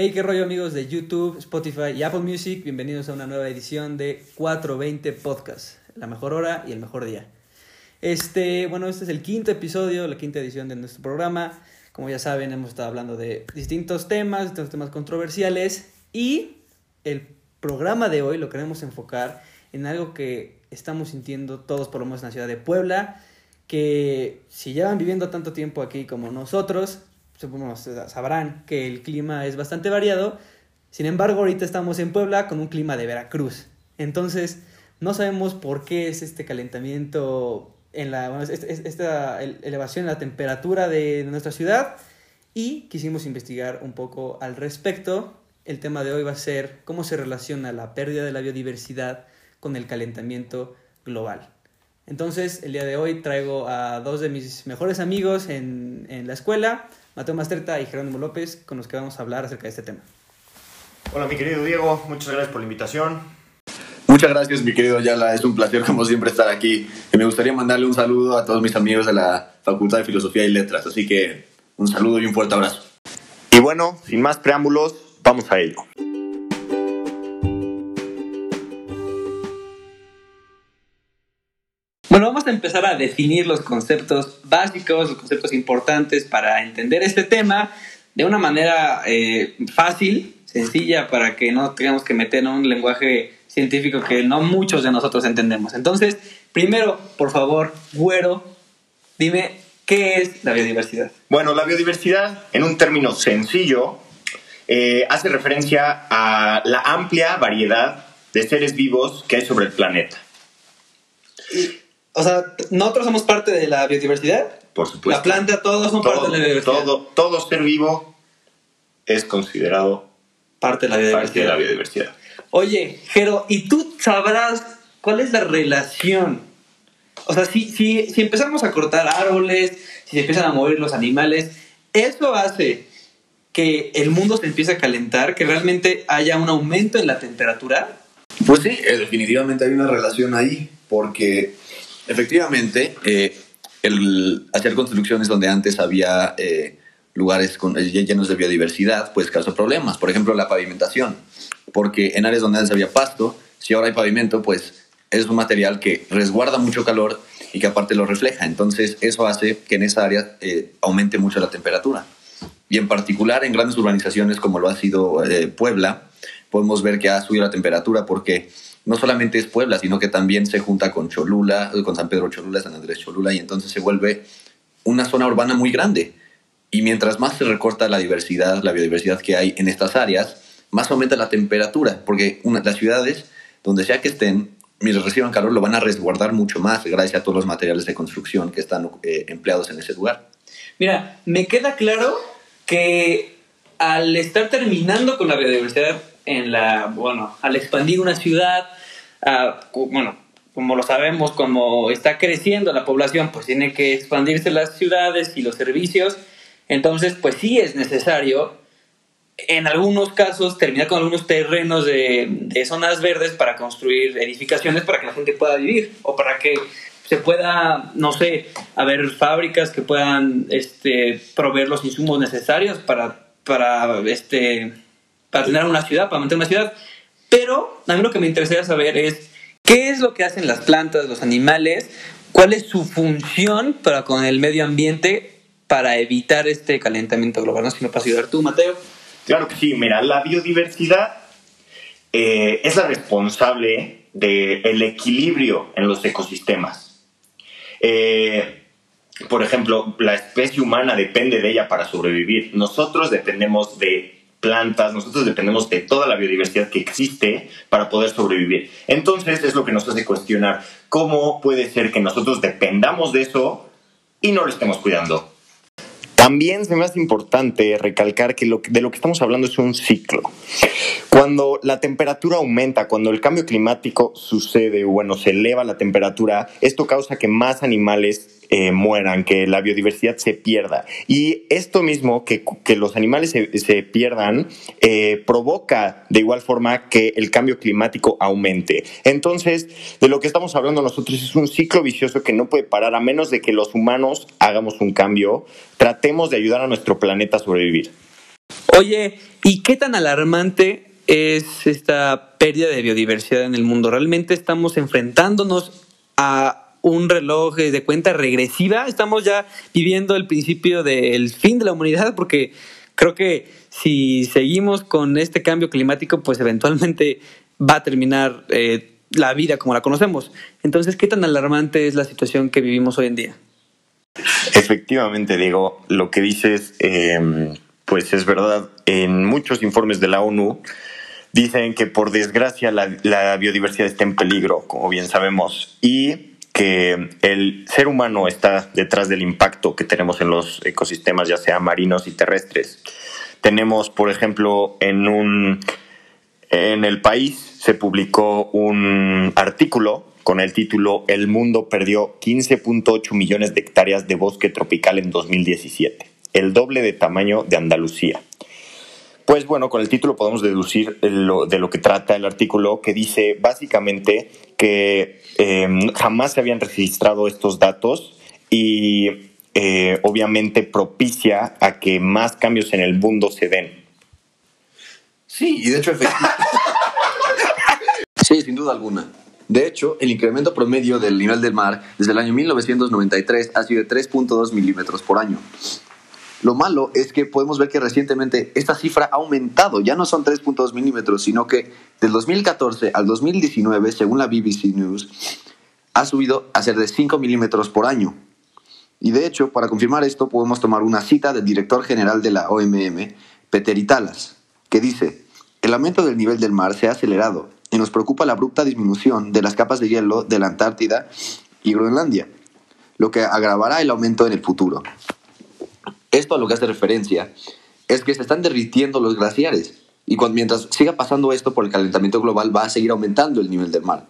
Hey, qué rollo amigos de YouTube, Spotify y Apple Music. Bienvenidos a una nueva edición de 420 Podcast, la mejor hora y el mejor día. Este, bueno, este es el quinto episodio, la quinta edición de nuestro programa. Como ya saben, hemos estado hablando de distintos temas, distintos temas controversiales y el programa de hoy lo queremos enfocar en algo que estamos sintiendo todos, por lo menos en la ciudad de Puebla, que si llevan viviendo tanto tiempo aquí como nosotros, sabrán que el clima es bastante variado. Sin embargo, ahorita estamos en Puebla con un clima de Veracruz. Entonces, no sabemos por qué es este calentamiento en la esta elevación en la temperatura de nuestra ciudad y quisimos investigar un poco al respecto. El tema de hoy va a ser cómo se relaciona la pérdida de la biodiversidad con el calentamiento global. Entonces, el día de hoy traigo a dos de mis mejores amigos en, en la escuela, Mateo Mastreta y Jerónimo López, con los que vamos a hablar acerca de este tema. Hola, mi querido Diego, muchas gracias por la invitación. Muchas gracias, mi querido Yala. Es un placer, como siempre, estar aquí. Y me gustaría mandarle un saludo a todos mis amigos de la Facultad de Filosofía y Letras. Así que un saludo y un fuerte abrazo. Y bueno, sin más preámbulos, vamos a ello. Bueno, vamos a empezar a definir los conceptos básicos, los conceptos importantes para entender este tema de una manera eh, fácil, sencilla, para que no tengamos que meter en un lenguaje científico que no muchos de nosotros entendemos. Entonces, primero, por favor, güero, dime, ¿qué es la biodiversidad? Bueno, la biodiversidad, en un término sencillo, eh, hace referencia a la amplia variedad de seres vivos que hay sobre el planeta. O sea, nosotros somos parte de la biodiversidad. Por supuesto. La planta, todos son parte de la biodiversidad. Todo, todo ser vivo es considerado parte de la biodiversidad. Parte de la biodiversidad. Oye, Jero, ¿y tú sabrás cuál es la relación? O sea, si, si, si empezamos a cortar árboles, si se empiezan a mover los animales, ¿eso hace que el mundo se empiece a calentar, que realmente haya un aumento en la temperatura? Pues sí, eh, definitivamente hay una relación ahí, porque Efectivamente, eh, el hacer construcciones donde antes había eh, lugares con, eh, llenos de biodiversidad, pues causó problemas. Por ejemplo, la pavimentación, porque en áreas donde antes había pasto, si ahora hay pavimento, pues es un material que resguarda mucho calor y que aparte lo refleja. Entonces, eso hace que en esa área aumente mucho la temperatura. Y en particular en grandes urbanizaciones como lo ha sido Puebla, podemos ver que ha subido la temperatura porque no solamente es Puebla, sino que también se junta con Cholula, con San Pedro Cholula, San Andrés Cholula, y entonces se vuelve una zona urbana muy grande. Y mientras más se recorta la diversidad, la biodiversidad que hay en estas áreas, más aumenta la temperatura, porque las ciudades, donde sea que estén, mientras reciban calor, lo van a resguardar mucho más gracias a todos los materiales de construcción que están eh, empleados en ese lugar. Mira, me queda claro que al estar terminando con la biodiversidad en la, bueno, al expandir una ciudad, bueno, como lo sabemos, como está creciendo la población, pues tiene que expandirse las ciudades y los servicios. Entonces, pues sí es necesario, en algunos casos, terminar con algunos terrenos de, de zonas verdes para construir edificaciones para que la gente pueda vivir o para que se pueda, no sé, haber fábricas que puedan este, proveer los insumos necesarios para, para, este, para tener una ciudad, para mantener una ciudad. Pero a mí lo que me interesaría saber es qué es lo que hacen las plantas, los animales, cuál es su función para con el medio ambiente para evitar este calentamiento global. No sé si me puedes ayudar tú, Mateo. Claro que sí, mira, la biodiversidad eh, es la responsable del equilibrio en los ecosistemas. Eh, por ejemplo, la especie humana depende de ella para sobrevivir. Nosotros dependemos de plantas, nosotros dependemos de toda la biodiversidad que existe para poder sobrevivir. Entonces es lo que nos hace cuestionar cómo puede ser que nosotros dependamos de eso y no lo estemos cuidando. También se me hace importante recalcar que de lo que estamos hablando es un ciclo. Cuando la temperatura aumenta, cuando el cambio climático sucede, bueno, se eleva la temperatura, esto causa que más animales eh, mueran, que la biodiversidad se pierda. Y esto mismo, que, los animales se, pierdan, eh, provoca de igual forma que el cambio climático aumente. Entonces, de lo que estamos hablando nosotros es un ciclo vicioso que no puede parar a menos de que los humanos hagamos un cambio, tratemos de ayudar a nuestro planeta a sobrevivir. Oye, ¿y qué tan alarmante es esta pérdida de biodiversidad en el mundo? ¿Realmente estamos enfrentándonos a un reloj de cuenta regresiva? ¿Estamos ya viviendo el principio del fin de la humanidad? Porque creo que si seguimos con este cambio climático, pues eventualmente va a terminar eh, la vida como la conocemos. Entonces, ¿qué tan alarmante es la situación que vivimos hoy en día? Efectivamente, Diego, lo que dices, em, pues es verdad. En muchos informes de la ONU dicen que por desgracia la, biodiversidad está en peligro, como bien sabemos, y que el ser humano está detrás del impacto que tenemos en los ecosistemas, ya sea marinos y terrestres. Tenemos, por ejemplo, en un en el país se publicó un artículo con el título El mundo perdió 15.8 millones de hectáreas de bosque tropical en 2017, el doble de tamaño de Andalucía. Pues bueno, con el título podemos deducir de lo que trata el artículo, que dice básicamente que em, jamás se habían registrado estos datos y eh, obviamente propicia a que más cambios en el mundo se den. Sí, y de hecho, efectivamente. sí, sin duda alguna. De hecho, el incremento promedio del nivel del mar desde el año 1993 ha sido de 3.2 milímetros por año. Lo malo es que podemos ver que recientemente esta cifra ha aumentado, ya no son 3.2 milímetros, sino que del 2014 al 2019, según la BBC News, ha subido a ser de 5 milímetros por año. Y de hecho, para confirmar esto, podemos tomar una cita del director general de la OMM, Peter Italas, que dice, el aumento del nivel del mar se ha acelerado y nos preocupa la abrupta disminución de las capas de hielo de la Antártida y Groenlandia, lo que agravará el aumento en el futuro. Esto a lo que hace referencia es que se están derritiendo los glaciares y cuando, mientras siga pasando esto por el calentamiento global va a seguir aumentando el nivel del mar.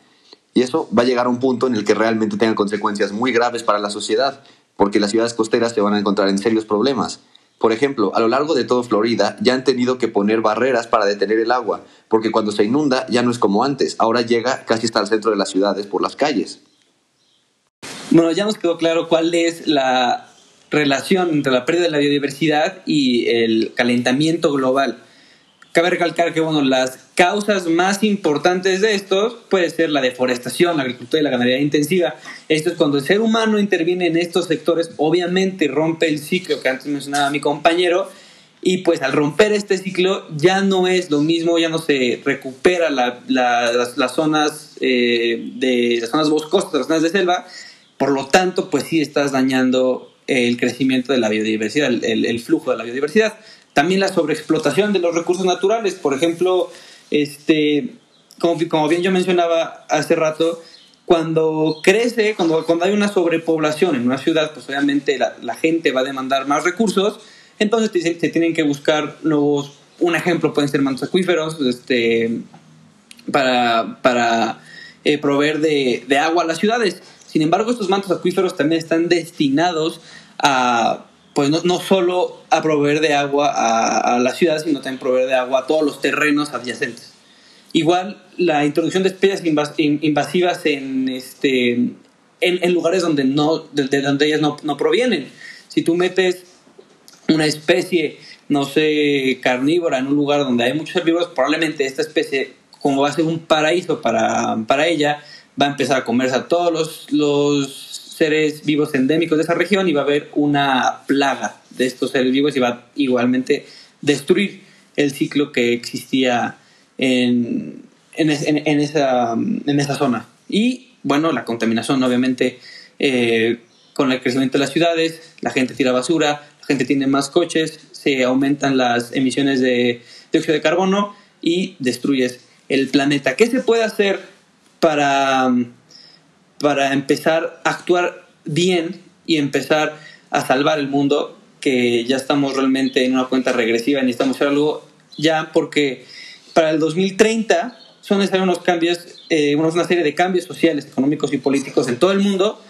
Y eso va a llegar a un punto en el que realmente tenga consecuencias muy graves para la sociedad, porque las ciudades costeras se van a encontrar en serios problemas por ejemplo, a lo largo de todo Florida ya han tenido que poner barreras para detener el agua, porque cuando se inunda ya no es como antes, ahora llega casi hasta el centro de las ciudades por las calles. Bueno, ya nos quedó claro cuál es la relación entre la pérdida de la biodiversidad y el calentamiento global. Cabe recalcar que bueno, las causas más importantes de estos puede ser la deforestación, la agricultura y la ganadería intensiva. Esto es cuando el ser humano interviene en estos sectores, obviamente rompe el ciclo que antes mencionaba mi compañero, y pues al romper este ciclo ya no es lo mismo, ya no se recupera las, zonas eh, de las zonas boscosas, las zonas de selva, por lo tanto pues sí estás dañando el crecimiento de la biodiversidad, el flujo de la biodiversidad. También la sobreexplotación de los recursos naturales, por ejemplo, este, como, bien yo mencionaba hace rato, cuando crece, cuando, cuando hay una sobrepoblación en una ciudad, pues obviamente la, gente va a demandar más recursos, entonces se, tienen que buscar nuevos, un ejemplo pueden ser mantos acuíferos, este, para, para eh, proveer de, de, agua a las ciudades. Sin embargo, estos mantos acuíferos también están destinados a pues no, no solo a proveer de agua a, la ciudad, sino también proveer de agua a todos los terrenos adyacentes. Igual la introducción de especies invasivas en, este, en, lugares donde, no, de, donde ellas no, no, provienen. Si tú metes una especie, no sé, carnívora en un lugar donde hay muchos herbívoros, probablemente esta especie, como va a ser un paraíso para, para ella, va a empezar a comerse a todos los, los seres vivos endémicos de esa región y va a haber una plaga de estos seres vivos y va a igualmente destruir el ciclo que existía en, en, esa, en esa zona. Y bueno, la contaminación obviamente eh, con el crecimiento de las ciudades, la gente tira basura, la gente tiene más coches, se aumentan las emisiones de dióxido de carbono y destruyes el planeta. ¿Qué se puede hacer para para empezar a actuar bien y empezar a salvar el mundo, que ya estamos realmente en una cuenta regresiva, necesitamos hacer algo ya porque para el 2030 son necesarios unos cambios, eh, una serie de cambios sociales, económicos y políticos en todo el mundo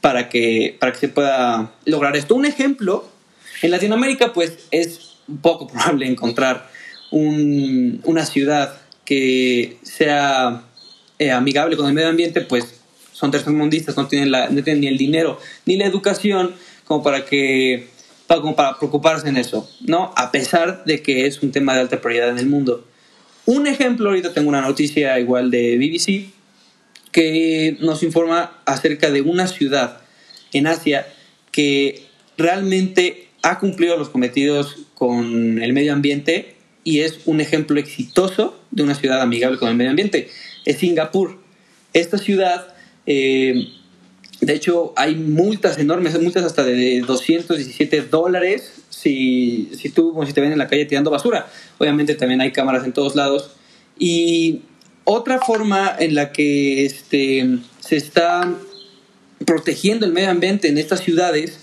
para que, para que se pueda lograr esto. Un ejemplo, en Latinoamérica pues es poco probable encontrar una ciudad que sea eh, amigable con el medio ambiente, pues son tercermundistas, no tienen, la, no tienen ni el dinero ni la educación como para que como para preocuparse en eso, ¿no? A pesar de que es un tema de alta prioridad en el mundo. Un ejemplo, ahorita tengo una noticia igual de BBC que nos informa acerca de una ciudad en Asia que realmente ha cumplido los cometidos con el medio ambiente y es un ejemplo exitoso de una ciudad amigable con el medio ambiente. Es Singapur. Esta ciudad, eh, de hecho, hay multas enormes, multas hasta de 217 dólares si, si tú, si te ven en la calle tirando basura. Obviamente también hay cámaras en todos lados. Y otra forma en la que este, se está protegiendo el medio ambiente en estas ciudades,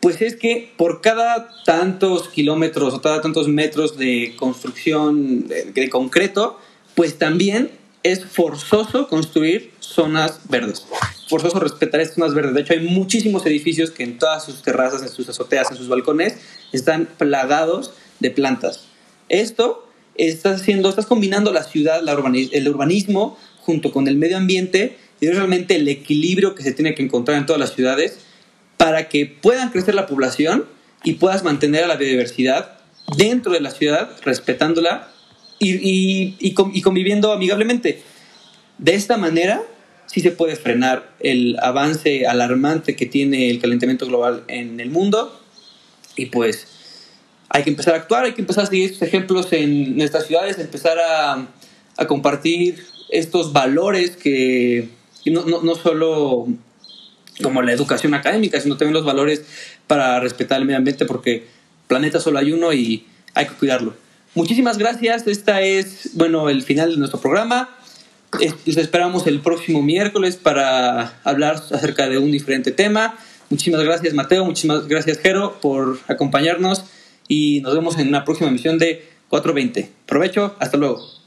pues es que por cada tantos kilómetros o cada tantos metros de construcción de, concreto, pues también es forzoso construir zonas verdes. Forzoso respetar estas zonas verdes. De hecho, hay muchísimos edificios que en todas sus terrazas, en sus azoteas, en sus balcones, están plagados de plantas. Esto estás haciendo, estás combinando la ciudad, el urbanismo junto con el medio ambiente y es realmente el equilibrio que se tiene que encontrar en todas las ciudades para que puedan crecer la población y puedas mantener a la biodiversidad dentro de la ciudad, respetándola y, y, conviviendo amigablemente. De esta manera sí se puede frenar el avance alarmante que tiene el calentamiento global en el mundo y pues hay que empezar a actuar, hay que empezar a seguir estos ejemplos en nuestras ciudades, empezar a, a compartir estos valores que no, no, no, solo como la educación académica, sino también los valores para respetar el medio ambiente, porque planeta solo hay uno y hay que cuidarlo. Muchísimas gracias, esta es, bueno, el final de nuestro programa. Les esperamos el próximo miércoles para hablar acerca de un diferente tema. Muchísimas gracias Mateo, muchísimas gracias Jero por acompañarnos y nos vemos en una próxima emisión de 420. Provecho, hasta luego.